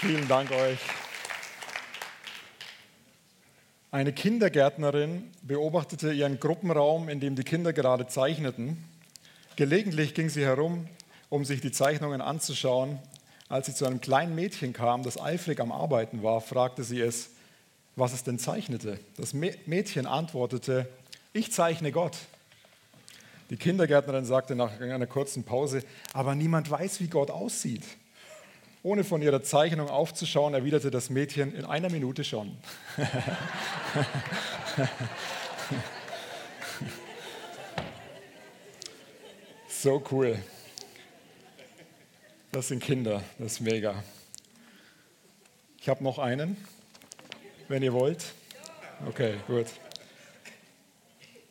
Vielen Dank euch. Eine Kindergärtnerin beobachtete ihren Gruppenraum, in dem die Kinder gerade zeichneten. Gelegentlich ging sie herum, um sich die Zeichnungen anzuschauen. Als sie zu einem kleinen Mädchen kam, das eifrig am Arbeiten war, fragte sie es, was es denn zeichnete. Das Mädchen antwortete, ich zeichne Gott. Die Kindergärtnerin sagte nach einer kurzen Pause, aber niemand weiß, wie Gott aussieht. Ohne von ihrer Zeichnung aufzuschauen, erwiderte das Mädchen in einer Minute schon. so cool. Das sind Kinder, das ist mega. Ich habe noch einen, wenn ihr wollt. Okay, gut.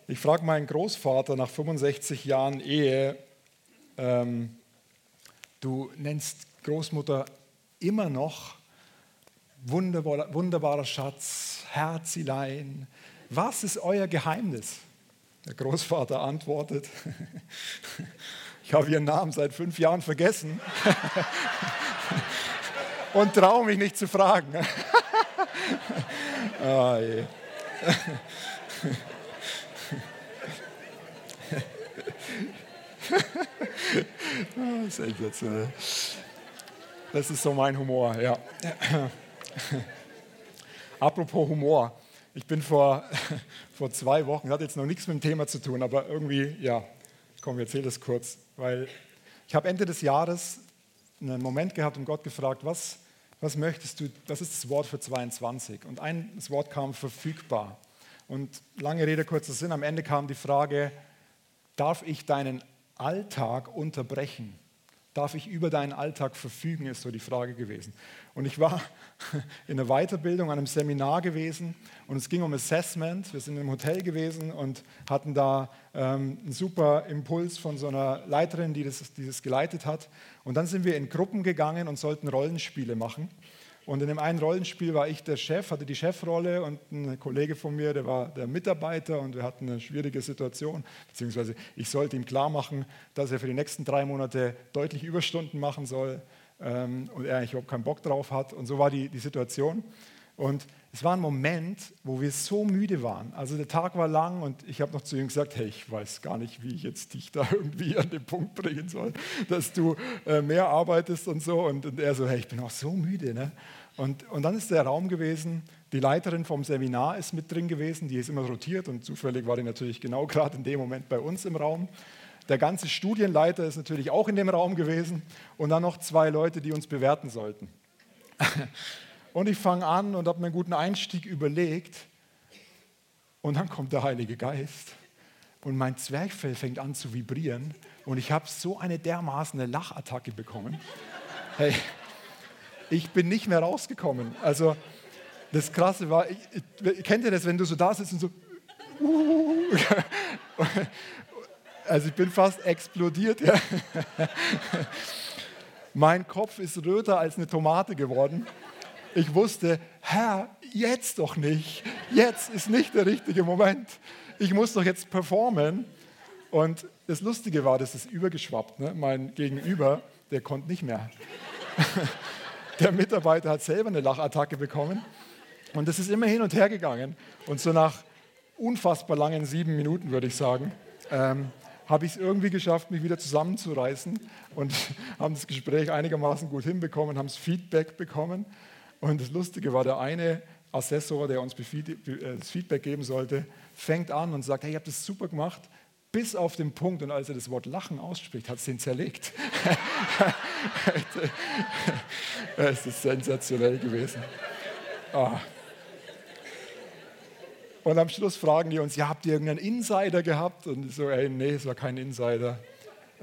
Ich frage meinen Großvater nach 65 Jahren Ehe, ähm, du nennst Großmutter immer noch wunderbarer, wunderbarer Schatz, Herzilein. Was ist euer Geheimnis? Der Großvater antwortet, ich habe ihren Namen seit fünf Jahren vergessen und traue mich nicht zu fragen. oh, je. Sensationell. Das ist so mein Humor, ja. Apropos Humor. Ich bin vor, vor zwei Wochen, hat jetzt noch nichts mit dem Thema zu tun, aber irgendwie, ja, komm, ich erzähle das kurz, weil ich habe Ende des Jahres einen Moment gehabt und Gott gefragt, was, was möchtest du, was ist das Wort für 22? Und ein das Wort kam verfügbar. Und lange Rede, kurzer Sinn, am Ende kam die Frage, darf ich deinen Alltag unterbrechen? Darf ich über deinen Alltag verfügen, ist so die Frage gewesen. Und ich war in der Weiterbildung, an einem Seminar gewesen und es ging um Assessment. Wir sind im Hotel gewesen und hatten da ähm, einen super Impuls von so einer Leiterin, die das, die das geleitet hat. Und dann sind wir in Gruppen gegangen und sollten Rollenspiele machen. Und in dem einen Rollenspiel war ich der Chef, hatte die Chefrolle und ein Kollege von mir, der war der Mitarbeiter und wir hatten eine schwierige Situation, beziehungsweise ich sollte ihm klar machen, dass er für die nächsten drei Monate deutlich Überstunden machen soll ähm, und er eigentlich überhaupt keinen Bock drauf hat. Und so war die, die Situation. Und es war ein Moment, wo wir so müde waren. Also der Tag war lang und ich habe noch zu ihm gesagt, hey, ich weiß gar nicht, wie ich jetzt dich da irgendwie an den Punkt bringen soll, dass du äh, mehr arbeitest und so. Und, und, er so, hey, ich bin auch so müde. Ne? Und, und dann ist der Raum gewesen, die Leiterin vom Seminar ist mit drin gewesen, die ist immer rotiert und zufällig war die natürlich genau gerade in dem Moment bei uns im Raum. Der ganze Studienleiter ist natürlich auch in dem Raum gewesen und dann noch zwei Leute, die uns bewerten sollten. Und ich fange an und habe mir einen guten Einstieg überlegt und dann kommt der Heilige Geist und mein Zwerchfell fängt an zu vibrieren und ich habe so eine dermaßen Lachattacke bekommen. Hey, ich bin nicht mehr rausgekommen. Also das Krasse war, ich, ich, kennt ihr das, wenn du so da sitzt und so, also ich bin fast explodiert. Ja. Mein Kopf ist röter als eine Tomate geworden. Ich wusste, Herr, jetzt doch nicht. Jetzt ist nicht der richtige Moment. Ich muss doch jetzt performen. Und das Lustige war, das ist übergeschwappt. Ne? Mein Gegenüber, der konnte nicht mehr. Der Mitarbeiter hat selber eine Lachattacke bekommen. Und das ist immer hin und her gegangen. Und so nach unfassbar langen sieben Minuten, würde ich sagen, ähm, habe ich es irgendwie geschafft, mich wieder zusammenzureißen und haben das Gespräch einigermaßen gut hinbekommen, haben das Feedback bekommen. Und das Lustige war, der eine Assessor, der uns äh, das Feedback geben sollte, fängt an und sagt, hey, ihr habt das super gemacht, bis auf den Punkt, und als er das Wort Lachen ausspricht, hat es ihn zerlegt. es ist sensationell gewesen. Oh. Und am Schluss fragen die uns, ja, habt ihr irgendeinen Insider gehabt? Und so, ey, nee, es war kein Insider.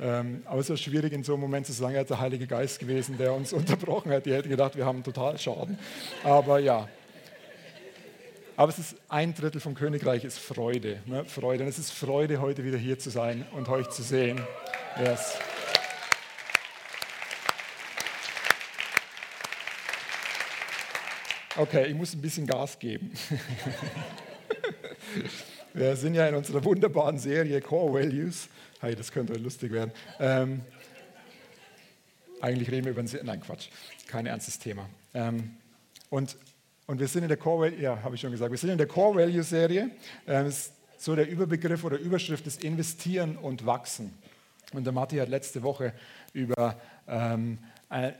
Ähm, aber es ist schwierig in so einem Moment zu sagen, er hat der Heilige Geist gewesen, der uns unterbrochen hat. Die hätten gedacht, wir haben total Schaden. Aber ja, aber es ist ein Drittel vom Königreich ist Freude. Ne? Freude. Und es ist Freude, heute wieder hier zu sein und euch zu sehen. Yes. Okay, ich muss ein bisschen Gas geben. Wir sind ja in unserer wunderbaren Serie Core Values. Hey, das könnte lustig werden. Ähm, Eigentlich reden wir über ein, nein Quatsch, kein ernstes Thema. Ähm, und, und wir sind in der Core Value, ja, habe ich schon gesagt, wir sind in der Core Value Serie. Ähm, so der Überbegriff oder Überschrift ist Investieren und Wachsen. Und der Matti hat letzte Woche über, ähm, äh,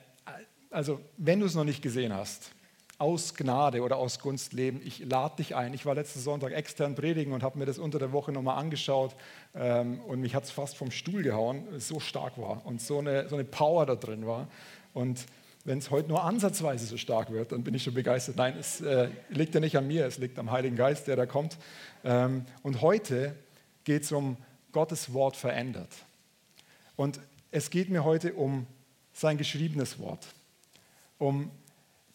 also wenn du es noch nicht gesehen hast, aus Gnade oder aus Gunst leben. Ich lade dich ein. Ich war letzten Sonntag extern predigen und habe mir das unter der Woche nochmal angeschaut ähm, und mich hat es fast vom Stuhl gehauen, so stark war und so eine, so eine Power da drin war. Und wenn es heute nur ansatzweise so stark wird, dann bin ich schon begeistert. Nein, es äh, liegt ja nicht an mir, es liegt am Heiligen Geist, der da kommt. Ähm, und heute geht es um Gottes Wort verändert. Und es geht mir heute um sein geschriebenes Wort, um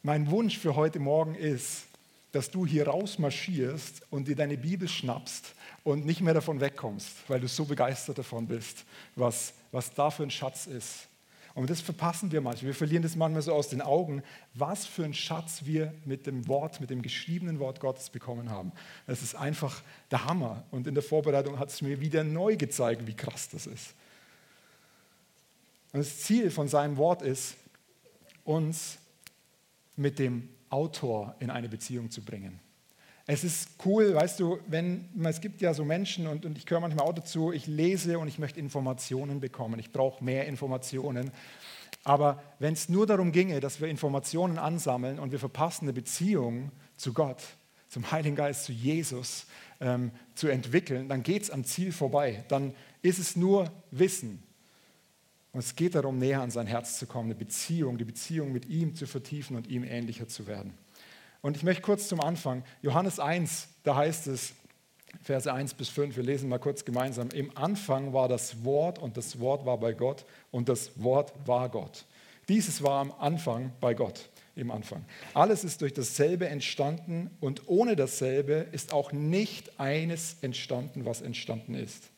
mein Wunsch für heute Morgen ist, dass du hier rausmarschierst und dir deine Bibel schnappst und nicht mehr davon wegkommst, weil du so begeistert davon bist, was, was da für ein Schatz ist. Und das verpassen wir manchmal. Wir verlieren das manchmal so aus den Augen, was für ein Schatz wir mit dem Wort, mit dem geschriebenen Wort Gottes bekommen haben. Das ist einfach der Hammer. Und in der Vorbereitung hat es mir wieder neu gezeigt, wie krass das ist. Und das Ziel von seinem Wort ist, uns mit dem Autor in eine Beziehung zu bringen. Es ist cool, weißt du, wenn es gibt ja so Menschen und, und ich gehöre manchmal auch dazu, ich lese und ich möchte Informationen bekommen, ich brauche mehr Informationen. Aber wenn es nur darum ginge, dass wir Informationen ansammeln und wir verpassen eine Beziehung zu Gott, zum Heiligen Geist, zu Jesus ähm, zu entwickeln, dann geht es am Ziel vorbei. Dann ist es nur Wissen. Und es geht darum, näher an sein Herz zu kommen, eine Beziehung, die Beziehung mit ihm zu vertiefen und ihm ähnlicher zu werden. Und ich möchte kurz zum Anfang, Johannes 1, da heißt es, Verse 1 bis 5, wir lesen mal kurz gemeinsam. Im Anfang war das Wort und das Wort war bei Gott und das Wort war Gott. Dieses war am Anfang bei Gott, im Anfang. Alles ist durch dasselbe entstanden und ohne dasselbe ist auch nicht eines entstanden, was entstanden ist.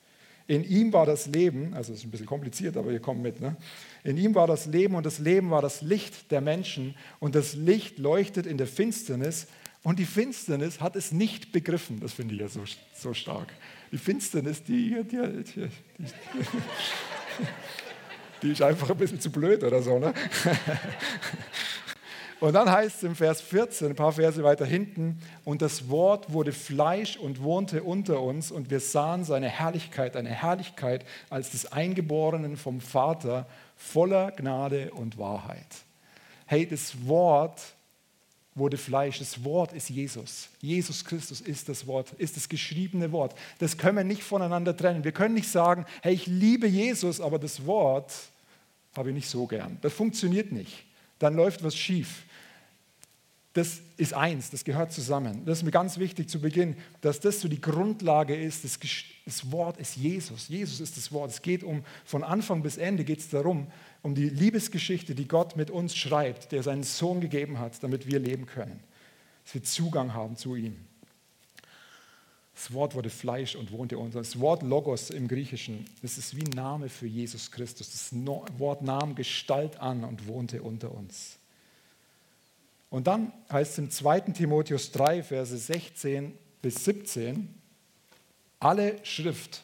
In ihm war das Leben, also es ist ein bisschen kompliziert, aber ihr kommt mit. Ne? In ihm war das Leben und das Leben war das Licht der Menschen und das Licht leuchtet in der Finsternis und die Finsternis hat es nicht begriffen. Das finde ich ja so, so stark. Die Finsternis, die, die, die, die, ist einfach ein bisschen zu blöd oder so. Ne? Und dann heißt es im Vers 14, ein paar Verse weiter hinten, und das Wort wurde Fleisch und wohnte unter uns und wir sahen seine Herrlichkeit, eine Herrlichkeit als des Eingeborenen vom Vater, voller Gnade und Wahrheit. Hey, das Wort wurde Fleisch. Das Wort ist Jesus. Jesus Christus ist das Wort, ist das geschriebene Wort. Das können wir nicht voneinander trennen. Wir können nicht sagen, hey, ich liebe Jesus, aber das Wort habe ich nicht so gern. Das funktioniert nicht. Dann läuft was schief das ist eins, das gehört zusammen. Das ist mir ganz wichtig zu Beginn, dass das so die Grundlage ist. Das, das, Wort ist Jesus. Jesus ist das Wort. Es geht um, von Anfang bis Ende geht es darum, um die Liebesgeschichte, die Gott mit uns schreibt, der seinen Sohn gegeben hat, damit wir leben können. Dass wir Zugang haben zu ihm. Das Wort wurde Fleisch und wohnte unter uns. Das Wort Logos im Griechischen, das ist wie Name für Jesus Christus. Das Wort nahm Gestalt an und wohnte unter uns. Und dann heißt es im 2. Timotheus 3, Verse 16 bis 17, alle Schrift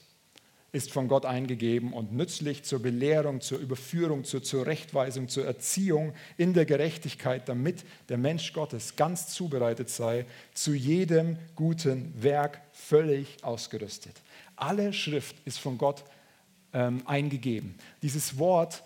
ist von Gott eingegeben und nützlich zur Belehrung, zur Überführung, zur Zurechtweisung, zur Erziehung in der Gerechtigkeit, damit der Mensch Gottes ganz zubereitet sei, zu jedem guten Werk völlig ausgerüstet. Alle Schrift ist von Gott ähm, eingegeben. Dieses Wort,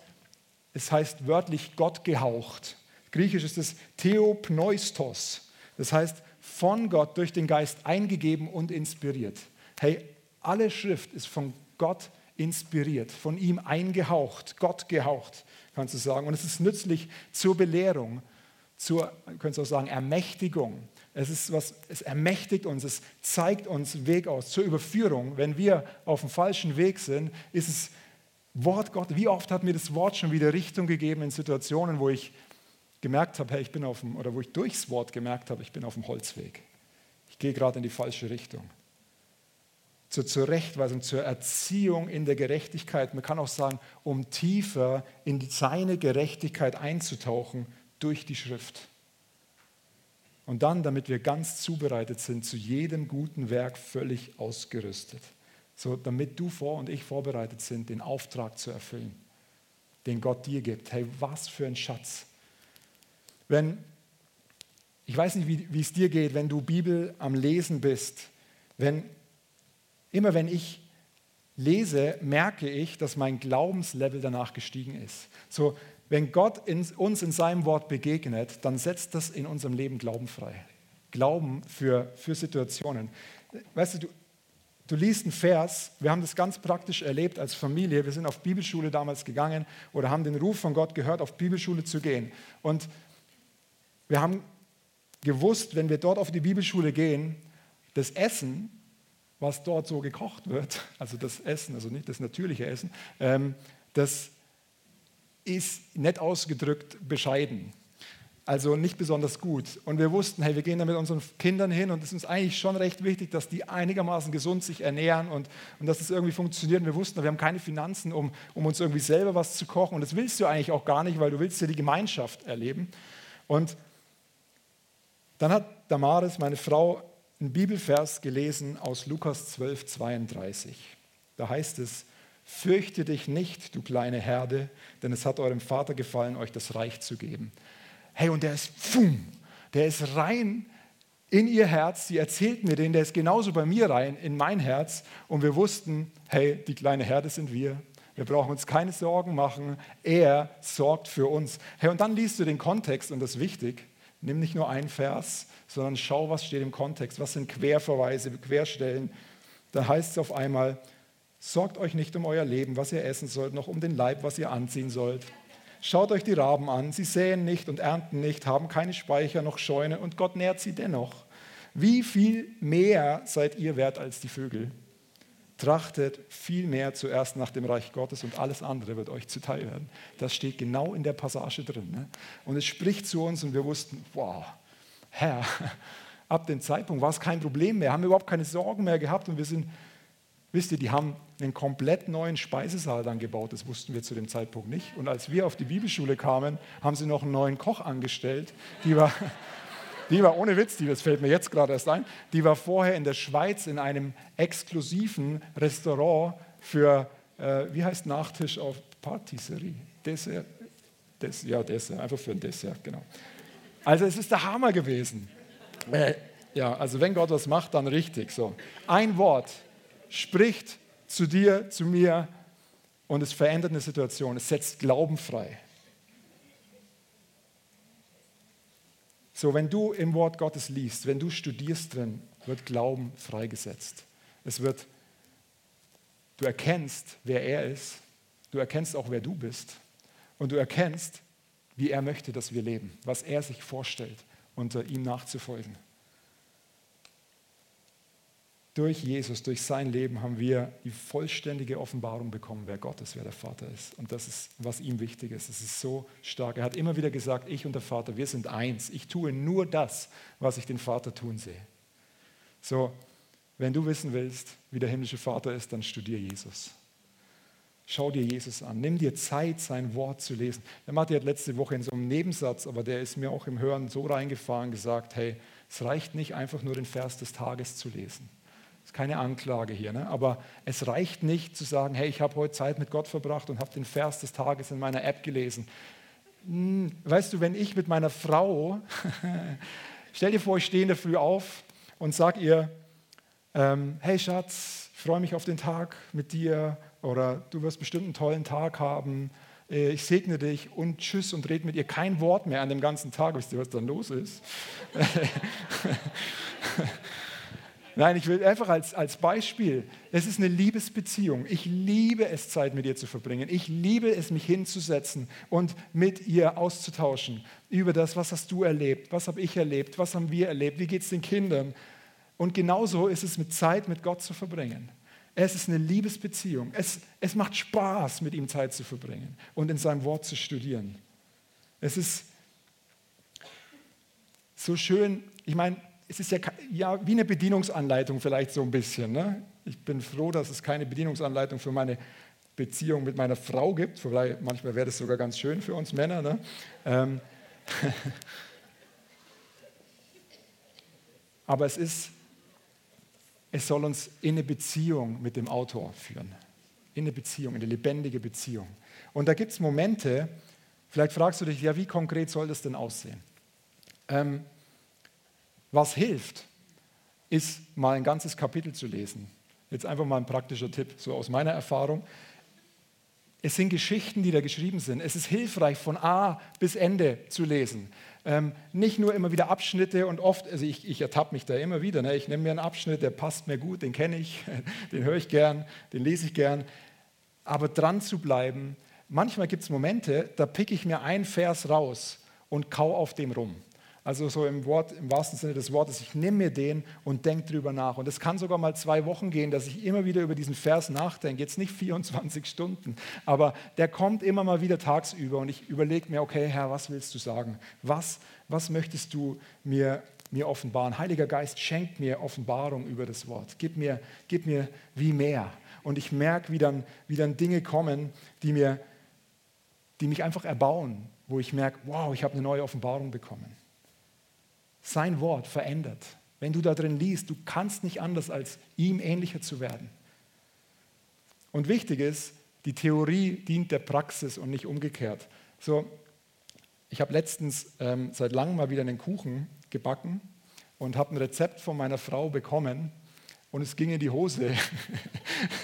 es heißt wörtlich Gott gehaucht. Griechisch ist es Theopneustos. Das heißt, von Gott durch den Geist eingegeben und inspiriert. Hey, alle Schrift ist von Gott inspiriert, von ihm eingehaucht, Gott gehaucht, kannst du sagen. Und es ist nützlich zur Belehrung, zur, könntest du auch sagen, Ermächtigung. Es ist was, es ermächtigt uns, es zeigt uns Weg aus zur Überführung. Wenn wir auf dem falschen Weg sind, ist es Wort Gott. Wie oft hat mir das Wort schon wieder Richtung gegeben in Situationen, wo ich gemerkt habe, hey, ich bin auf dem, oder wo ich durchs Wort gemerkt habe, ich bin auf dem Holzweg. Ich gehe gerade in die falsche Richtung. Zur Zurechtweisung, zur Erziehung in der Gerechtigkeit. Man kann auch sagen, um tiefer in seine Gerechtigkeit einzutauchen durch die Schrift. Und dann, damit wir ganz zubereitet sind, zu jedem guten Werk völlig ausgerüstet. So, damit du vor und ich vorbereitet sind, den Auftrag zu erfüllen. den Gott dir gibt. Hey, was für ein Schatz. Wenn, ich weiß nicht, wie, es dir geht, wenn du Bibel am Lesen bist, wenn, immer wenn ich lese, merke ich, dass mein Glaubenslevel danach gestiegen ist. So, wenn Gott in, uns in seinem Wort begegnet, dann setzt das in unserem Leben Glauben frei. Glauben für, für Situationen. Weißt du, du, du liest einen Vers, wir haben das ganz praktisch erlebt als Familie, wir sind auf Bibelschule damals gegangen oder haben den Ruf von Gott gehört, auf Bibelschule zu gehen. Und wir haben gewusst, wenn wir dort auf die Bibelschule gehen, das Essen, was dort so gekocht wird, also das Essen, also nicht das natürliche Essen, ähm, das ist nett ausgedrückt bescheiden. Also nicht besonders gut. Und wir wussten, hey, wir gehen da mit unseren Kindern hin und es ist uns eigentlich schon recht wichtig, dass die einigermaßen gesund sich ernähren und, und dass es das irgendwie funktioniert. Und wir wussten, wir haben keine Finanzen, um, um uns irgendwie selber was zu kochen. Und das willst du eigentlich auch gar nicht, weil du willst ja die Gemeinschaft erleben. Und dann hat Damaris, meine Frau, einen Bibelvers gelesen aus Lukas 12, 32. Da heißt es, Fürchte dich nicht, du kleine Herde, denn es hat eurem Vater gefallen, euch das Reich zu geben. Hey, und der ist, pfum, der ist rein in ihr Herz. Sie erzählt mir den, der ist genauso bei mir rein, in mein Herz. Und wir wussten, hey, die kleine Herde sind wir. Wir brauchen uns keine Sorgen machen. Er sorgt für uns. Hey, und dann liest du den Kontext und das ist wichtig. Nimm nicht nur einen Vers, sondern schau, was steht im Kontext. Was sind Querverweise, Querstellen. Da heißt es auf einmal, Sorgt euch nicht um euer Leben, was ihr essen sollt, noch um den Leib, was ihr anziehen sollt. Schaut euch die Raben an, sie säen nicht und ernten nicht, haben keine Speicher noch Scheune und Gott nährt sie dennoch. Wie viel mehr seid ihr wert als die Vögel? Trachtet viel mehr zuerst nach dem Reich Gottes und alles andere wird euch zuteil werden. Das steht genau in der Passage drin. Ne? Und es spricht zu uns und wir wussten, wow, Herr, ab dem Zeitpunkt war es kein Problem mehr, haben wir überhaupt keine Sorgen mehr gehabt und wir sind Wisst ihr, die haben einen komplett neuen Speisesaal dann gebaut, das wussten wir zu dem Zeitpunkt nicht. Und als wir auf die Bibelschule kamen, haben sie noch einen neuen Koch angestellt, die war, die war ohne Witz, die, das fällt mir jetzt gerade erst ein, die war vorher in der Schweiz in einem exklusiven Restaurant für, äh, wie heißt Nachtisch auf Patisserie? Dessert? Des, ja, Dessert, einfach für ein Dessert, genau. Also es ist der Hammer gewesen. Äh, ja, also wenn Gott was macht, dann richtig. So. Ein Wort, spricht zu dir, zu mir und es verändert eine Situation. Es setzt Glauben frei. So, wenn du im Wort Gottes liest, wenn du studierst drin, wird Glauben freigesetzt. Es wird, du erkennst, wer er ist, du erkennst auch, wer du bist und du erkennst, wie er möchte, dass wir leben, was er sich vorstellt, unter ihm nachzufolgen. Durch Jesus, durch sein Leben haben wir die vollständige Offenbarung bekommen, wer Gott ist, wer der Vater ist. Und das ist, was ihm wichtig ist. Es ist so stark. Er hat immer wieder gesagt, ich und der Vater, wir sind eins. Ich tue nur das, was ich den Vater tun sehe. So, wenn du wissen willst, wie der himmlische Vater ist, dann studier Jesus. Schau dir Jesus an. Nimm dir Zeit, sein Wort zu lesen. Der Matti hat letzte Woche in so einem Nebensatz, aber der ist mir auch im Hören so reingefahren, gesagt, hey, es reicht nicht einfach nur den Vers des Tages zu lesen ist keine Anklage hier, ne? aber es reicht nicht zu sagen, hey, ich habe heute Zeit mit Gott verbracht und habe den Vers des Tages in meiner App gelesen. Hm, weißt du, wenn ich mit meiner Frau, stell dir vor, ich stehe in der Früh auf und sage ihr, ähm, hey Schatz, ich freue mich auf den Tag mit dir oder du wirst bestimmt einen tollen Tag haben, äh, ich segne dich und tschüss und rede mit ihr kein Wort mehr an dem ganzen Tag. Wisst ihr, was dann los ist? Nein, ich will einfach als, als Beispiel, es ist eine Liebesbeziehung. Ich liebe es, Zeit mit ihr zu verbringen. Ich liebe es, mich hinzusetzen und mit ihr auszutauschen über das, was hast du erlebt, was habe ich erlebt, was haben wir erlebt, wie geht es den Kindern. Und genauso ist es mit Zeit mit Gott zu verbringen. Es ist eine Liebesbeziehung. Es, es macht Spaß, mit ihm Zeit zu verbringen und in seinem Wort zu studieren. Es ist so schön, ich meine, es ist ja, ja wie eine Bedienungsanleitung vielleicht so ein bisschen. Ne? Ich bin froh, dass es keine Bedienungsanleitung für meine Beziehung mit meiner Frau gibt. Vielleicht, manchmal wäre das sogar ganz schön für uns Männer. Ne? Ähm Aber es ist, es soll uns in eine Beziehung mit dem Autor führen. In eine Beziehung, in eine lebendige Beziehung. Und da gibt es Momente, vielleicht fragst du dich, ja, wie konkret soll das denn aussehen? Ähm, was hilft, ist mal ein ganzes Kapitel zu lesen. Jetzt einfach mal ein praktischer Tipp, so aus meiner Erfahrung. Es sind Geschichten, die da geschrieben sind. Es ist hilfreich, von A bis Ende zu lesen. Ähm, nicht nur immer wieder Abschnitte und oft, also ich, ich ertappe mich da immer wieder. Ne? Ich nehme mir einen Abschnitt, der passt mir gut, den kenne ich, den höre ich gern, den lese ich gern. Aber dran zu bleiben, manchmal gibt es Momente, da picke ich mir einen Vers raus und kau auf dem rum. Also so im, Wort, im wahrsten Sinne des Wortes, ich nehme mir den und denke drüber nach. Und es kann sogar mal zwei Wochen gehen, dass ich immer wieder über diesen Vers nachdenke. Jetzt nicht 24 Stunden, aber der kommt immer mal wieder tagsüber und ich überlege mir, okay, Herr, was willst du sagen? Was, was möchtest du mir, mir offenbaren? Heiliger Geist, schenk mir Offenbarung über das Wort. Gib mir, gib mir wie mehr. Und ich merke, wie dann, wie dann Dinge kommen, die, mir, die mich einfach erbauen, wo ich merke, wow, ich habe eine neue Offenbarung bekommen. Sein Wort verändert. Wenn du da drin liest, du kannst nicht anders, als ihm ähnlicher zu werden. Und wichtig ist, die Theorie dient der Praxis und nicht umgekehrt. So, ich habe letztens ähm, seit langem mal wieder einen Kuchen gebacken und habe ein Rezept von meiner Frau bekommen und es ging in die Hose,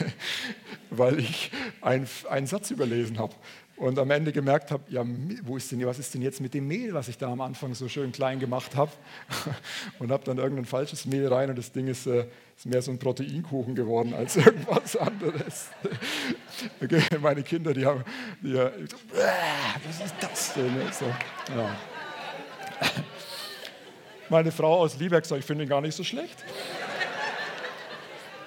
weil ich einen Satz überlesen habe und am Ende gemerkt habe, ja, wo ist denn, was ist denn jetzt mit dem Mehl, was ich da am Anfang so schön klein gemacht habe? Und habe dann irgendein falsches Mehl rein und das Ding ist, äh, ist mehr so ein Proteinkuchen geworden als irgendwas anderes. Okay, meine Kinder, die haben, die, was ist das denn? So, ja. Meine Frau aus Lieberg sagt, ich finde ihn gar nicht so schlecht.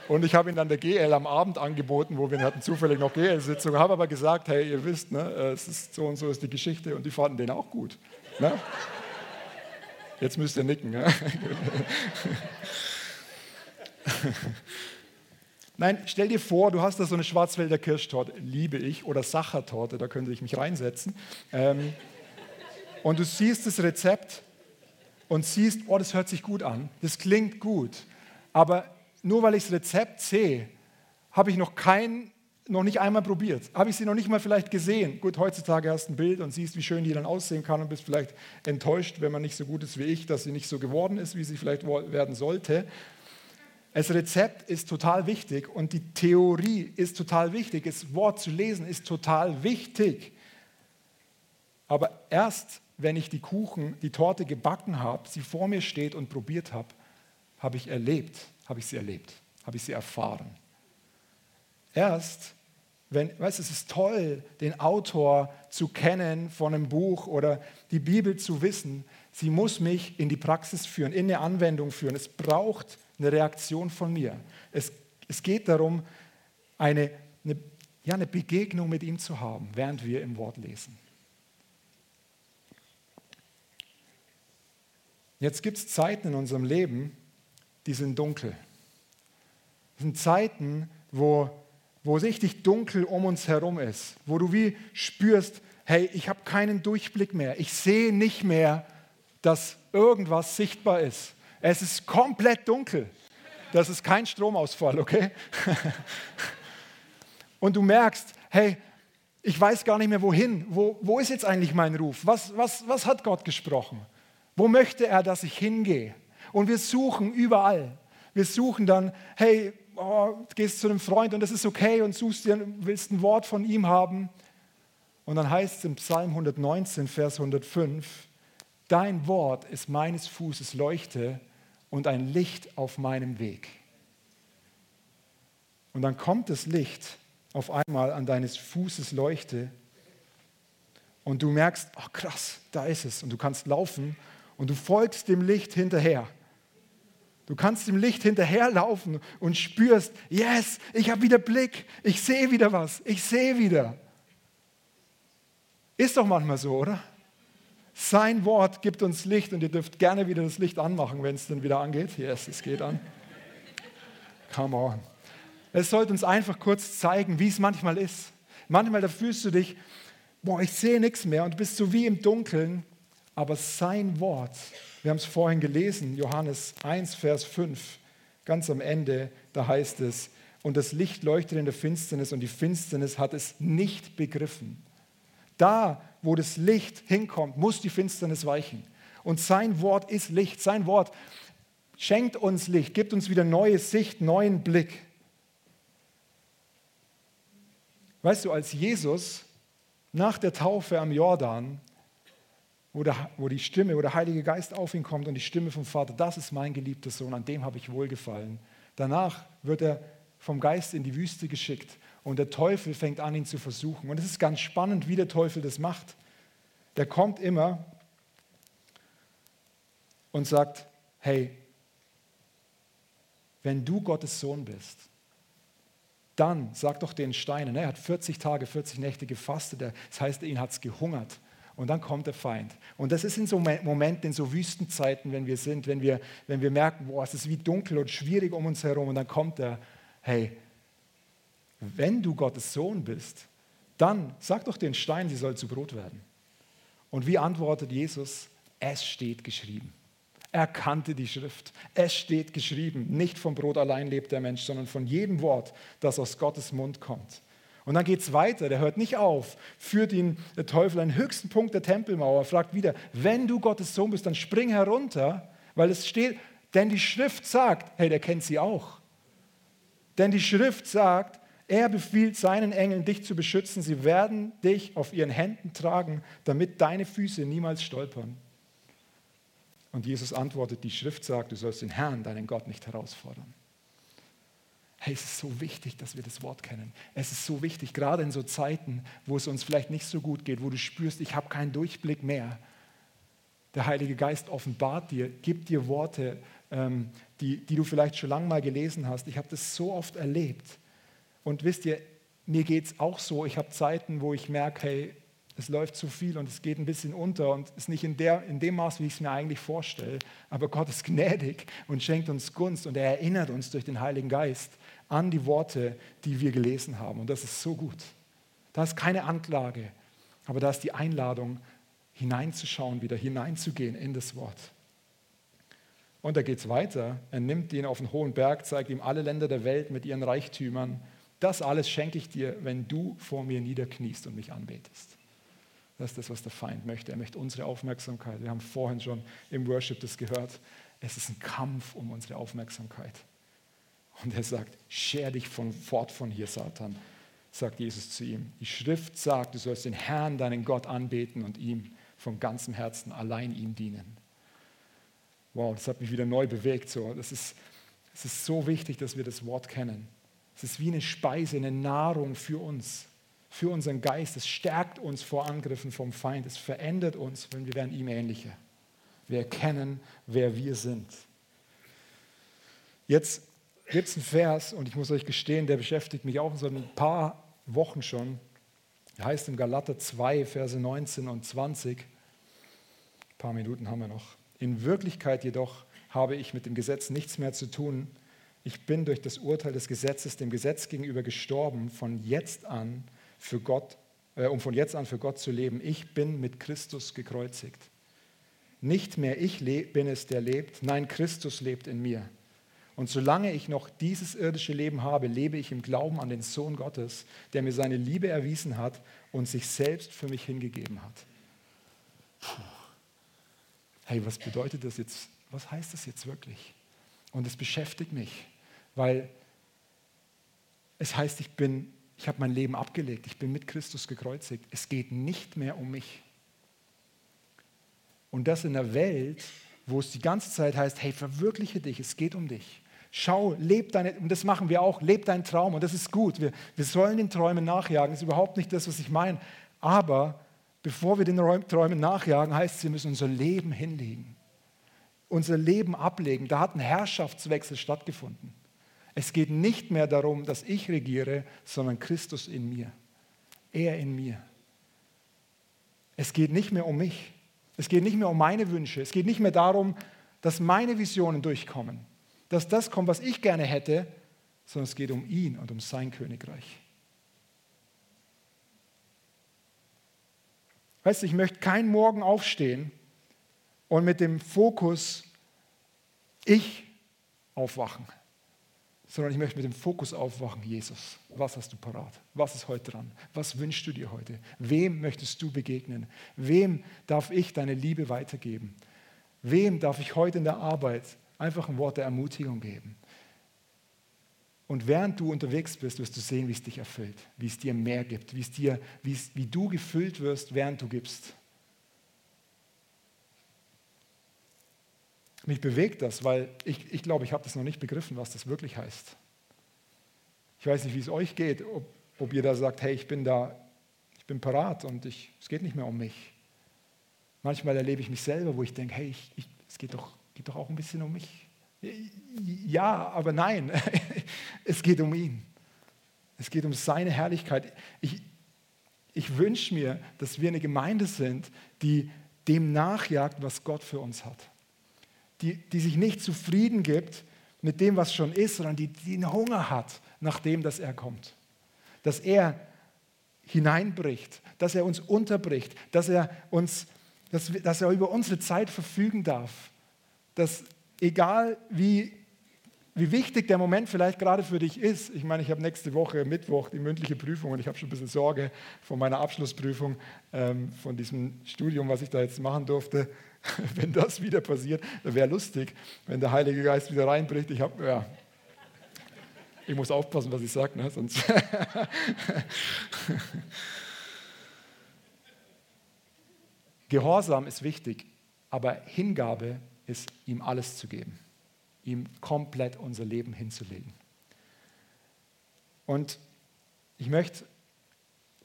Und ich habe ihn dann der GL am Abend angeboten, wo wir hatten zufällig noch GL-Sitzung, habe aber gesagt, hey, ihr wisst, ne, es ist so und so ist die Geschichte und die fanden den auch gut. Ne? Jetzt müsst ihr nicken. Ja? Nein, stell dir vor, du hast da so eine Schwarzwälder Kirschtorte, liebe ich, oder Sachertorte, da könnte ich mich reinsetzen. Ähm, und du siehst das Rezept und siehst, oh, das hört sich gut an, das klingt gut. Aber nur weil ich das Rezept sehe, habe ich noch kein, noch nicht einmal probiert. Habe ich sie noch nicht mal vielleicht gesehen. Gut, heutzutage hast du ein Bild und siehst, wie schön die dann aussehen kann und bist vielleicht enttäuscht, wenn man nicht so gut ist wie ich, dass sie nicht so geworden ist, wie sie vielleicht werden sollte. Das Rezept ist total wichtig und die Theorie ist total wichtig. Das Wort zu lesen ist total wichtig. Aber erst, wenn ich die Kuchen, die Torte gebacken habe, sie vor mir steht und probiert habe, habe ich erlebt, habe ich sie erlebt, habe ich sie erfahren. Erst, wenn, weißt du, es ist toll, den Autor zu kennen von einem Buch oder die Bibel zu wissen. Sie muss mich in die Praxis führen, in eine Anwendung führen. Es braucht eine Reaktion von mir. Es, es geht darum, eine, eine, ja, eine Begegnung mit ihm zu haben, während wir im Wort lesen. Jetzt gibt es Zeiten in unserem Leben, die sind dunkel. Das sind Zeiten, wo, wo richtig dunkel um uns herum ist, wo du wie spürst, hey, ich habe keinen Durchblick mehr, ich sehe nicht mehr, dass irgendwas sichtbar ist. Es ist komplett dunkel. Das ist kein Stromausfall, okay? Und du merkst, hey, ich weiß gar nicht mehr wohin. Wo, wo ist jetzt eigentlich mein Ruf? Was, was, was hat Gott gesprochen? Wo möchte er, dass ich hingehe? Und wir suchen überall. Wir suchen dann, hey, oh, gehst zu einem Freund und das ist okay und suchst dir, willst ein Wort von ihm haben. Und dann heißt es im Psalm 119, Vers 105, Dein Wort ist meines Fußes Leuchte und ein Licht auf meinem Weg. Und dann kommt das Licht auf einmal an deines Fußes Leuchte und du merkst, ach oh krass, da ist es. Und du kannst laufen und du folgst dem Licht hinterher. Du kannst dem Licht hinterherlaufen und spürst, yes, ich habe wieder Blick, ich sehe wieder was, ich sehe wieder. Ist doch manchmal so, oder? Sein Wort gibt uns Licht und ihr dürft gerne wieder das Licht anmachen, wenn es dann wieder angeht. Yes, es geht an. Come on. Es sollte uns einfach kurz zeigen, wie es manchmal ist. Manchmal da fühlst du dich, boah, ich sehe nichts mehr und bist so wie im Dunkeln, aber sein Wort wir haben es vorhin gelesen, Johannes 1, Vers 5, ganz am Ende, da heißt es, und das Licht leuchtet in der Finsternis und die Finsternis hat es nicht begriffen. Da, wo das Licht hinkommt, muss die Finsternis weichen. Und sein Wort ist Licht. Sein Wort schenkt uns Licht, gibt uns wieder neue Sicht, neuen Blick. Weißt du, als Jesus nach der Taufe am Jordan, wo, der, wo die Stimme, wo der Heilige Geist auf ihn kommt und die Stimme vom Vater, das ist mein geliebter Sohn, an dem habe ich wohlgefallen. Danach wird er vom Geist in die Wüste geschickt und der Teufel fängt an, ihn zu versuchen. Und es ist ganz spannend, wie der Teufel das macht. Der kommt immer und sagt, hey, wenn du Gottes Sohn bist, dann sag doch den Steinen, er hat 40 Tage, 40 Nächte gefastet, das heißt, ihn hat es gehungert. Und dann kommt der Feind. Und das ist in so Momenten, in so Wüstenzeiten, wenn wir sind, wenn wir, wenn wir merken, boah, es ist wie dunkel und schwierig um uns herum. Und dann kommt er, hey, wenn du Gottes Sohn bist, dann sag doch den Stein, sie soll zu Brot werden. Und wie antwortet Jesus? Es steht geschrieben. Er kannte die Schrift. Es steht geschrieben, nicht vom Brot allein lebt der Mensch, sondern von jedem Wort, das aus Gottes Mund kommt. Und dann geht es weiter, der hört nicht auf, führt ihn der Teufel an den höchsten Punkt der Tempelmauer, fragt wieder, wenn du Gottes Sohn bist, dann spring herunter, weil es steht, denn die Schrift sagt, hey, der kennt sie auch. Denn die Schrift sagt, er befiehlt seinen Engeln, dich zu beschützen. Sie werden dich auf ihren Händen tragen, damit deine Füße niemals stolpern. Und Jesus antwortet, die Schrift sagt, du sollst den Herrn, deinen Gott, nicht herausfordern. Hey, es ist so wichtig, dass wir das Wort kennen. Es ist so wichtig, gerade in so Zeiten, wo es uns vielleicht nicht so gut geht, wo du spürst, ich habe keinen Durchblick mehr. Der Heilige Geist offenbart dir, gibt dir Worte, ähm, die, die du vielleicht schon lange mal gelesen hast. Ich habe das so oft erlebt. Und wisst ihr, mir geht es auch so. Ich habe Zeiten, wo ich merke, hey, es läuft zu viel und es geht ein bisschen unter und ist nicht in, der, in dem Maß, wie ich es mir eigentlich vorstelle. Aber Gott ist gnädig und schenkt uns Gunst und er erinnert uns durch den Heiligen Geist an die Worte, die wir gelesen haben. Und das ist so gut. Da ist keine Anklage, aber da ist die Einladung, hineinzuschauen, wieder hineinzugehen in das Wort. Und da geht es weiter. Er nimmt ihn auf den hohen Berg, zeigt ihm alle Länder der Welt mit ihren Reichtümern. Das alles schenke ich dir, wenn du vor mir niederkniest und mich anbetest. Das ist das, was der Feind möchte. Er möchte unsere Aufmerksamkeit. Wir haben vorhin schon im Worship das gehört. Es ist ein Kampf um unsere Aufmerksamkeit. Und er sagt, scher dich von, fort von hier, Satan, sagt Jesus zu ihm. Die Schrift sagt, du sollst den Herrn, deinen Gott, anbeten und ihm von ganzem Herzen allein ihm dienen. Wow, das hat mich wieder neu bewegt. So. Das, ist, das ist so wichtig, dass wir das Wort kennen. Es ist wie eine Speise, eine Nahrung für uns für unseren Geist. Es stärkt uns vor Angriffen vom Feind. Es verändert uns, wenn wir werden ihm ähnlicher. Wir erkennen, wer wir sind. Jetzt gibt es einen Vers, und ich muss euch gestehen, der beschäftigt mich auch seit ein paar Wochen schon. Er heißt im Galater 2, Verse 19 und 20. Ein paar Minuten haben wir noch. In Wirklichkeit jedoch habe ich mit dem Gesetz nichts mehr zu tun. Ich bin durch das Urteil des Gesetzes dem Gesetz gegenüber gestorben. Von jetzt an für Gott, äh, um von jetzt an für Gott zu leben. Ich bin mit Christus gekreuzigt. Nicht mehr ich bin es, der lebt, nein, Christus lebt in mir. Und solange ich noch dieses irdische Leben habe, lebe ich im Glauben an den Sohn Gottes, der mir seine Liebe erwiesen hat und sich selbst für mich hingegeben hat. Puh. Hey, was bedeutet das jetzt? Was heißt das jetzt wirklich? Und es beschäftigt mich, weil es heißt, ich bin ich habe mein Leben abgelegt, ich bin mit Christus gekreuzigt. Es geht nicht mehr um mich. Und das in einer Welt, wo es die ganze Zeit heißt, hey, verwirkliche dich, es geht um dich. Schau, leb deine, und das machen wir auch, leb deinen Traum und das ist gut. Wir, wir sollen den Träumen nachjagen, das ist überhaupt nicht das, was ich meine. Aber bevor wir den Träumen nachjagen, heißt es, wir müssen unser Leben hinlegen. Unser Leben ablegen. Da hat ein Herrschaftswechsel stattgefunden. Es geht nicht mehr darum, dass ich regiere, sondern Christus in mir. Er in mir. Es geht nicht mehr um mich. Es geht nicht mehr um meine Wünsche. Es geht nicht mehr darum, dass meine Visionen durchkommen, dass das kommt, was ich gerne hätte, sondern es geht um ihn und um sein Königreich. Weißt du, ich möchte keinen Morgen aufstehen und mit dem Fokus ich aufwachen sondern ich möchte mit dem Fokus aufwachen, Jesus, was hast du parat? Was ist heute dran? Was wünschst du dir heute? Wem möchtest du begegnen? Wem darf ich deine Liebe weitergeben? Wem darf ich heute in der Arbeit einfach ein Wort der Ermutigung geben? Und während du unterwegs bist, wirst du sehen, wie es dich erfüllt, wie es dir mehr gibt, wie, es dir, wie, es, wie du gefüllt wirst, während du gibst. Mich bewegt das, weil ich, ich glaube, ich habe das noch nicht begriffen, was das wirklich heißt. Ich weiß nicht, wie es euch geht, ob, ob ihr da sagt, hey, ich bin da, ich bin parat und ich, es geht nicht mehr um mich. Manchmal erlebe ich mich selber, wo ich denke, hey, ich, ich, es geht doch, geht doch auch ein bisschen um mich. Ja, aber nein, es geht um ihn. Es geht um seine Herrlichkeit. Ich, ich wünsche mir, dass wir eine Gemeinde sind, die dem nachjagt, was Gott für uns hat die, die sich nicht zufrieden gibt mit dem, was schon ist, sondern die, die einen Hunger hat nach dem, dass er kommt. Dass er hineinbricht, dass er uns unterbricht, dass er, uns, dass, dass er über unsere Zeit verfügen darf. Dass egal wie, wie wichtig der Moment vielleicht gerade für dich ist, ich meine, ich habe nächste Woche Mittwoch die mündliche Prüfung und ich habe schon ein bisschen Sorge vor meiner Abschlussprüfung ähm, von diesem Studium, was ich da jetzt machen durfte. wenn das wieder passiert, wäre lustig, wenn der Heilige Geist wieder reinbricht. Ich, hab, ja, ich muss aufpassen, was ich sage, ne? sonst. Gehorsam ist wichtig, aber Hingabe ist, ihm alles zu geben, ihm komplett unser Leben hinzulegen. Und ich möchte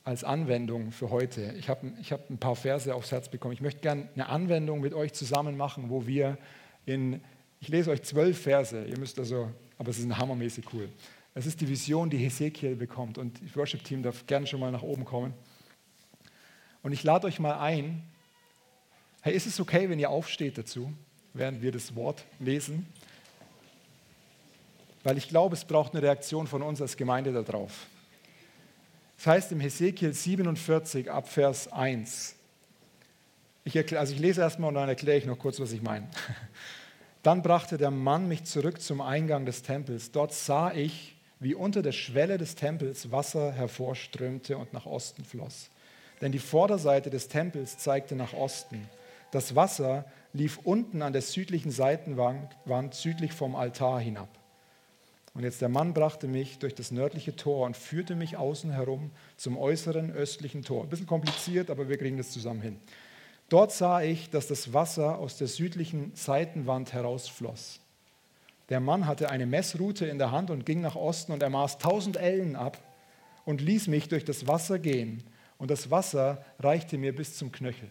als Anwendung für heute. Ich habe ich hab ein paar Verse aufs Herz bekommen. Ich möchte gerne eine Anwendung mit euch zusammen machen, wo wir in, ich lese euch zwölf Verse, ihr müsst also, aber es ist hammermäßig cool. Es ist die Vision, die Hesekiel bekommt und das Worship-Team darf gerne schon mal nach oben kommen. Und ich lade euch mal ein, hey, ist es okay, wenn ihr aufsteht dazu, während wir das Wort lesen? Weil ich glaube, es braucht eine Reaktion von uns als Gemeinde darauf. Das heißt im Hesekiel 47 ab Vers 1. Ich erkläre, also ich lese erstmal und dann erkläre ich noch kurz, was ich meine. Dann brachte der Mann mich zurück zum Eingang des Tempels. Dort sah ich, wie unter der Schwelle des Tempels Wasser hervorströmte und nach Osten floss. Denn die Vorderseite des Tempels zeigte nach Osten. Das Wasser lief unten an der südlichen Seitenwand südlich vom Altar hinab. Und jetzt der Mann brachte mich durch das nördliche Tor und führte mich außen herum zum äußeren östlichen Tor. Ein bisschen kompliziert, aber wir kriegen das zusammen hin. Dort sah ich, dass das Wasser aus der südlichen Seitenwand herausfloss. Der Mann hatte eine Messrute in der Hand und ging nach Osten und er maß 1000 Ellen ab und ließ mich durch das Wasser gehen. Und das Wasser reichte mir bis zum Knöchel.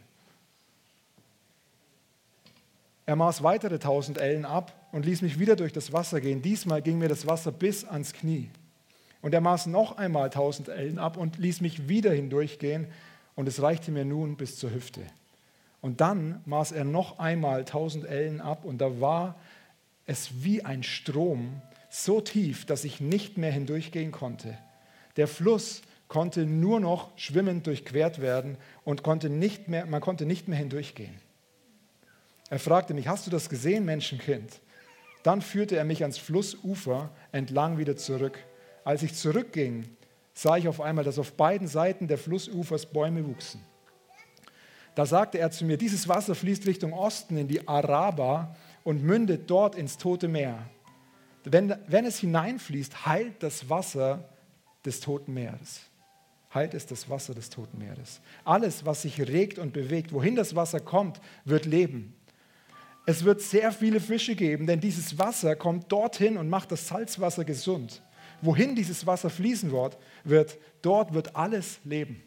Er maß weitere 1000 Ellen ab und ließ mich wieder durch das Wasser gehen. Diesmal ging mir das Wasser bis ans Knie. Und er maß noch einmal 1000 Ellen ab und ließ mich wieder hindurchgehen und es reichte mir nun bis zur Hüfte. Und dann maß er noch einmal 1000 Ellen ab und da war es wie ein Strom, so tief, dass ich nicht mehr hindurchgehen konnte. Der Fluss konnte nur noch schwimmend durchquert werden und konnte nicht mehr, man konnte nicht mehr hindurchgehen. Er fragte mich, hast du das gesehen, Menschenkind? Dann führte er mich ans Flussufer entlang wieder zurück. Als ich zurückging, sah ich auf einmal, dass auf beiden Seiten der Flussufers Bäume wuchsen. Da sagte er zu mir, dieses Wasser fließt Richtung Osten in die Araba und mündet dort ins Tote Meer. Wenn, wenn es hineinfließt, heilt das Wasser des Toten Meeres. Heilt es das Wasser des Toten Meeres. Alles, was sich regt und bewegt, wohin das Wasser kommt, wird leben. Es wird sehr viele Fische geben, denn dieses Wasser kommt dorthin und macht das Salzwasser gesund. Wohin dieses Wasser fließen wird, dort wird alles leben.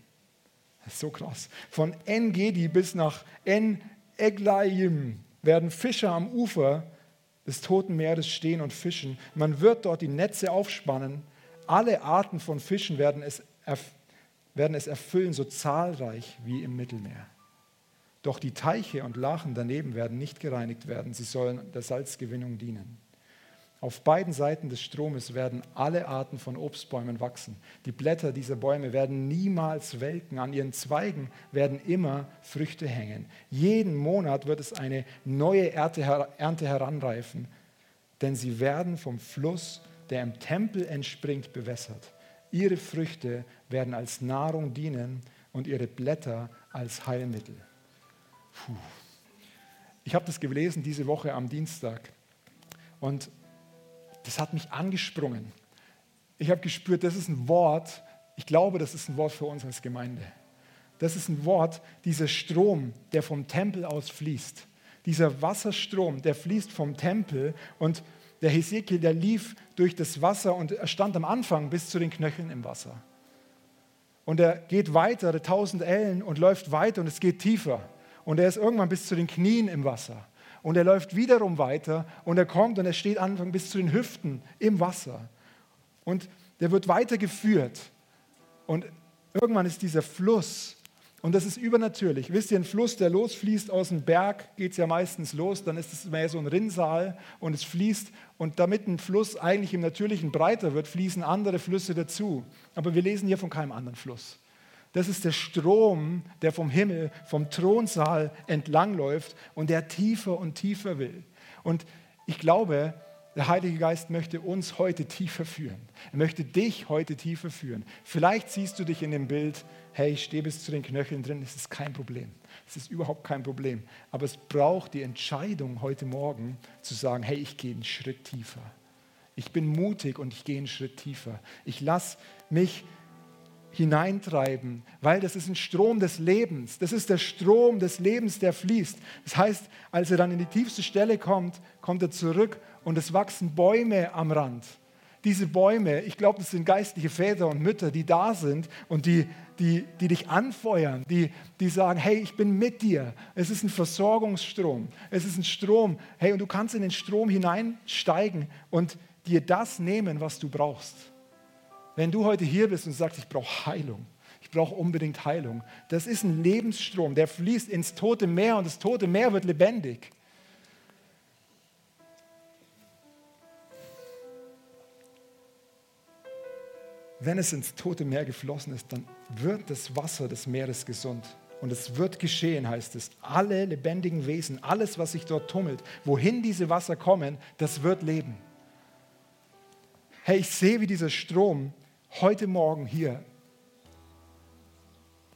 Das ist so krass. Von En-Gedi bis nach En-Eglaim werden Fischer am Ufer des Toten Meeres stehen und fischen. Man wird dort die Netze aufspannen. Alle Arten von Fischen werden es, werden es erfüllen, so zahlreich wie im Mittelmeer. Doch die Teiche und Lachen daneben werden nicht gereinigt werden, sie sollen der Salzgewinnung dienen. Auf beiden Seiten des Stromes werden alle Arten von Obstbäumen wachsen. Die Blätter dieser Bäume werden niemals welken, an ihren Zweigen werden immer Früchte hängen. Jeden Monat wird es eine neue Ernte heranreifen, denn sie werden vom Fluss der im Tempel entspringt, bewässert. Ihre Früchte werden als Nahrung dienen und ihre Blätter als Heilmittel. Puh. Ich habe das gelesen diese Woche am Dienstag und das hat mich angesprungen. Ich habe gespürt, das ist ein Wort, ich glaube, das ist ein Wort für uns als Gemeinde. Das ist ein Wort, dieser Strom, der vom Tempel aus fließt. Dieser Wasserstrom, der fließt vom Tempel und der Hesekiel, der lief durch das Wasser und er stand am Anfang bis zu den Knöcheln im Wasser. Und er geht weiter, 1000 Ellen und läuft weiter und es geht tiefer. Und er ist irgendwann bis zu den Knien im Wasser. Und er läuft wiederum weiter und er kommt und er steht Anfang bis zu den Hüften im Wasser. Und der wird weitergeführt. Und irgendwann ist dieser Fluss und das ist übernatürlich. Wisst ihr, ein Fluss, der losfließt aus dem Berg, geht es ja meistens los, dann ist es mehr so ein Rinnsal und es fließt. Und damit ein Fluss eigentlich im Natürlichen breiter wird, fließen andere Flüsse dazu. Aber wir lesen hier von keinem anderen Fluss. Das ist der Strom, der vom Himmel, vom Thronsaal entlangläuft und der tiefer und tiefer will. Und ich glaube, der Heilige Geist möchte uns heute tiefer führen. Er möchte dich heute tiefer führen. Vielleicht siehst du dich in dem Bild, hey, ich stehe bis zu den Knöcheln drin, es ist kein Problem. Es ist überhaupt kein Problem. Aber es braucht die Entscheidung heute Morgen zu sagen, hey, ich gehe einen Schritt tiefer. Ich bin mutig und ich gehe einen Schritt tiefer. Ich lasse mich hineintreiben, weil das ist ein Strom des Lebens. Das ist der Strom des Lebens, der fließt. Das heißt, als er dann in die tiefste Stelle kommt, kommt er zurück und es wachsen Bäume am Rand. Diese Bäume, ich glaube, das sind geistliche Väter und Mütter, die da sind und die, die, die dich anfeuern, die, die sagen, hey, ich bin mit dir. Es ist ein Versorgungsstrom. Es ist ein Strom. Hey, und du kannst in den Strom hineinsteigen und dir das nehmen, was du brauchst. Wenn du heute hier bist und sagst, ich brauche Heilung, ich brauche unbedingt Heilung, das ist ein Lebensstrom, der fließt ins tote Meer und das tote Meer wird lebendig. Wenn es ins tote Meer geflossen ist, dann wird das Wasser des Meeres gesund. Und es wird geschehen, heißt es. Alle lebendigen Wesen, alles, was sich dort tummelt, wohin diese Wasser kommen, das wird leben. Hey, ich sehe, wie dieser Strom heute Morgen hier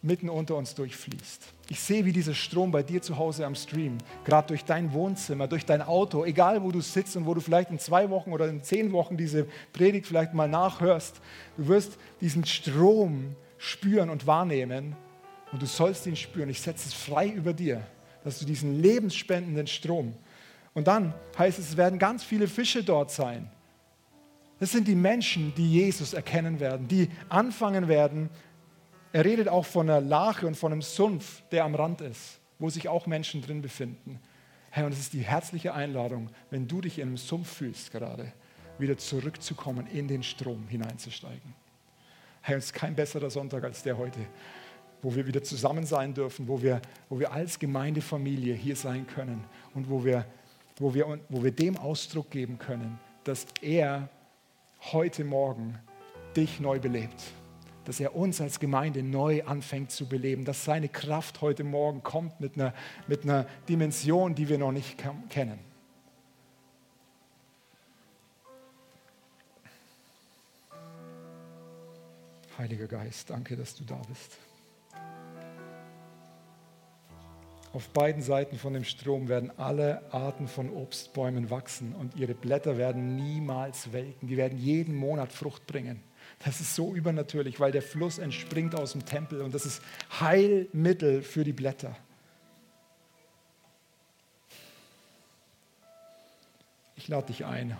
mitten unter uns durchfließt. Ich sehe, wie dieser Strom bei dir zu Hause am Stream, gerade durch dein Wohnzimmer, durch dein Auto, egal wo du sitzt und wo du vielleicht in zwei Wochen oder in zehn Wochen diese Predigt vielleicht mal nachhörst, du wirst diesen Strom spüren und wahrnehmen und du sollst ihn spüren. Ich setze es frei über dir, dass du diesen lebensspendenden Strom. Und dann heißt es, es werden ganz viele Fische dort sein. Das sind die Menschen, die Jesus erkennen werden, die anfangen werden. Er redet auch von einer Lache und von einem Sumpf, der am Rand ist, wo sich auch Menschen drin befinden. Hey, und es ist die herzliche Einladung, wenn du dich in einem Sumpf fühlst gerade, wieder zurückzukommen, in den Strom hineinzusteigen. Hey, es ist kein besserer Sonntag als der heute, wo wir wieder zusammen sein dürfen, wo wir, wo wir als Gemeindefamilie hier sein können und wo wir, wo, wir, wo wir dem Ausdruck geben können, dass er heute Morgen dich neu belebt. Dass er uns als Gemeinde neu anfängt zu beleben. Dass seine Kraft heute Morgen kommt mit einer, mit einer Dimension, die wir noch nicht kennen. Heiliger Geist, danke, dass du da bist. Auf beiden Seiten von dem Strom werden alle Arten von Obstbäumen wachsen und ihre Blätter werden niemals welken. Die werden jeden Monat Frucht bringen. Das ist so übernatürlich, weil der Fluss entspringt aus dem Tempel und das ist Heilmittel für die Blätter. Ich lade dich ein,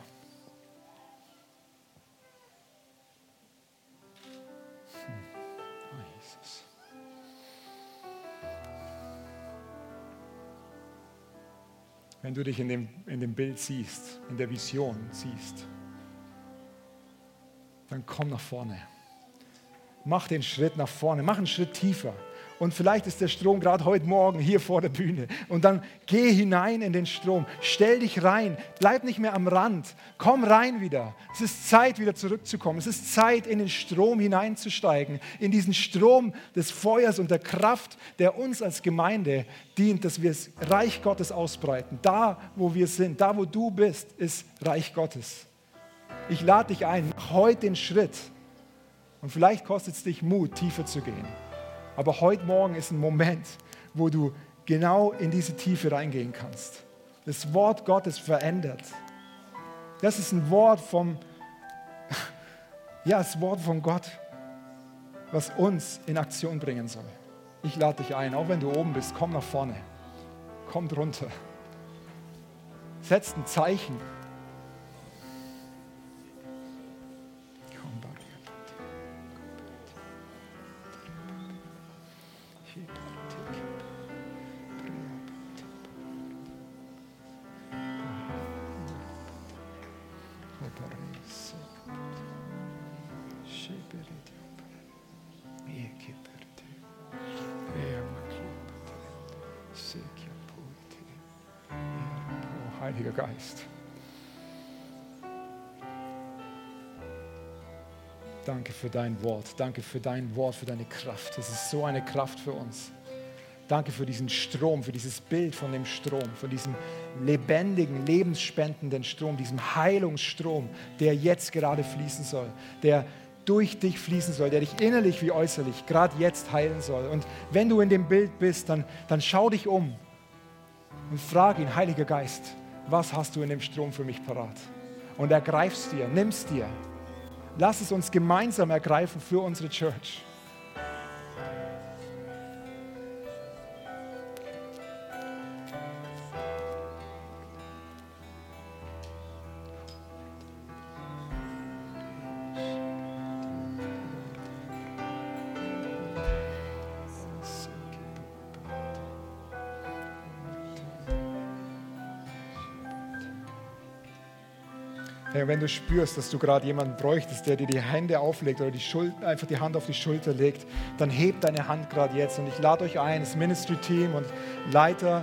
wenn du dich in dem, in dem Bild siehst, in der Vision siehst, dann komm nach vorne. Mach den Schritt nach vorne, mach einen Schritt tiefer. Und vielleicht ist der Strom gerade heute Morgen hier vor der Bühne. Und dann geh hinein in den Strom. Stell dich rein. Bleib nicht mehr am Rand. Komm rein wieder. Es ist Zeit, wieder zurückzukommen. Es ist Zeit, in den Strom hineinzusteigen. In diesen Strom des Feuers und der Kraft, der uns als Gemeinde dient, dass wir das Reich Gottes ausbreiten. Da, wo wir sind, da, wo du bist, ist Reich Gottes. Ich lade dich ein, mach heute den Schritt. Und vielleicht kostet es dich Mut, tiefer zu gehen. Aber heute Morgen ist ein Moment, wo du genau in diese Tiefe reingehen kannst. Das Wort Gottes verändert. Das ist ein Wort vom, ja, das Wort von Gott, was uns in Aktion bringen soll. Ich lade dich ein, auch wenn du oben bist, komm nach vorne, komm drunter, setzt ein Zeichen. Für dein Wort. Danke für dein Wort, für deine Kraft. Es ist so eine Kraft für uns. Danke für diesen Strom, für dieses Bild von dem Strom, von diesem lebendigen, lebensspendenden Strom, diesem Heilungsstrom, der jetzt gerade fließen soll, der durch dich fließen soll, der dich innerlich wie äußerlich gerade jetzt heilen soll. Und wenn du in dem Bild bist, dann, dann schau dich um und frag ihn, Heiliger Geist, was hast du in dem Strom für mich parat? Und ergreifst dir, nimmst dir. Lass es uns gemeinsam ergreifen für unsere Church. Herr, wenn du spürst, dass du gerade jemanden bräuchtest, der dir die Hände auflegt oder die Schulter, einfach die Hand auf die Schulter legt, dann heb deine Hand gerade jetzt. Und ich lade euch ein, das Ministry-Team und Leiter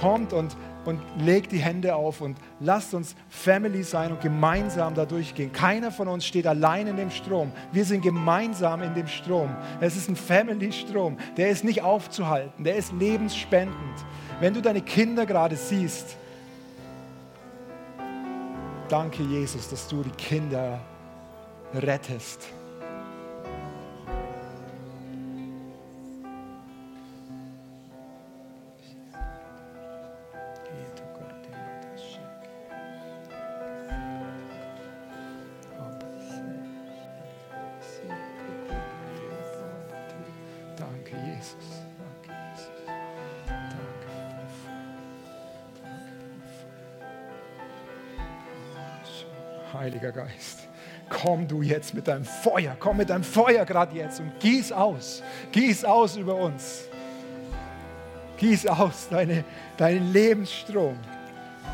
kommt und, und legt die Hände auf und lasst uns Family sein und gemeinsam da durchgehen. Keiner von uns steht allein in dem Strom. Wir sind gemeinsam in dem Strom. Es ist ein Family-Strom. Der ist nicht aufzuhalten. Der ist lebensspendend. Wenn du deine Kinder gerade siehst, Danke, Jesus, dass du die Kinder rettest. Heiliger Geist. Komm du jetzt mit deinem Feuer, komm mit deinem Feuer gerade jetzt und gieß aus, gieß aus über uns. Gieß aus deine, deinen Lebensstrom.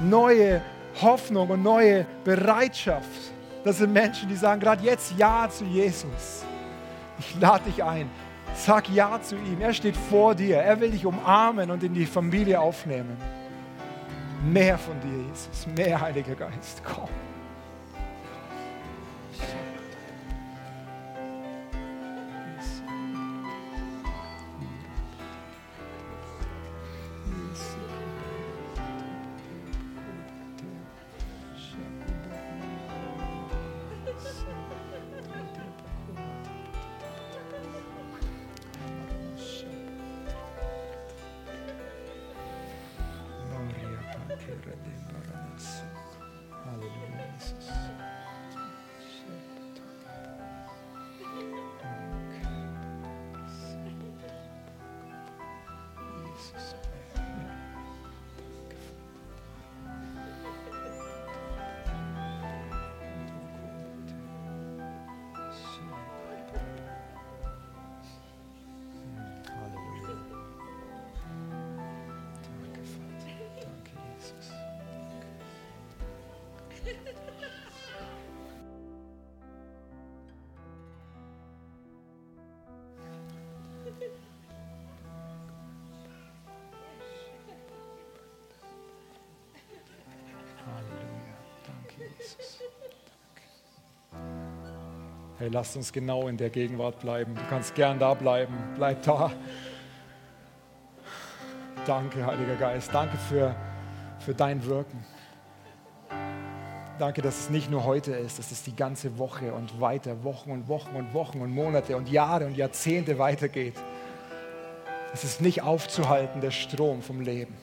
Neue Hoffnung und neue Bereitschaft. Das sind Menschen, die sagen gerade jetzt Ja zu Jesus. Ich lade dich ein. Sag Ja zu ihm. Er steht vor dir. Er will dich umarmen und in die Familie aufnehmen. Mehr von dir, Jesus. Mehr, Heiliger Geist. Komm. Hey, lasst uns genau in der Gegenwart bleiben. Du kannst gern da bleiben. Bleib da. Danke, Heiliger Geist. Danke für, für dein Wirken. danke, dass es nicht nur heute ist, dass es die ganze Woche und weiter, Wochen und Wochen und Wochen und Monate und Jahre und Jahrzehnte weitergeht. Es ist nicht aufzuhalten, der Strom vom Leben.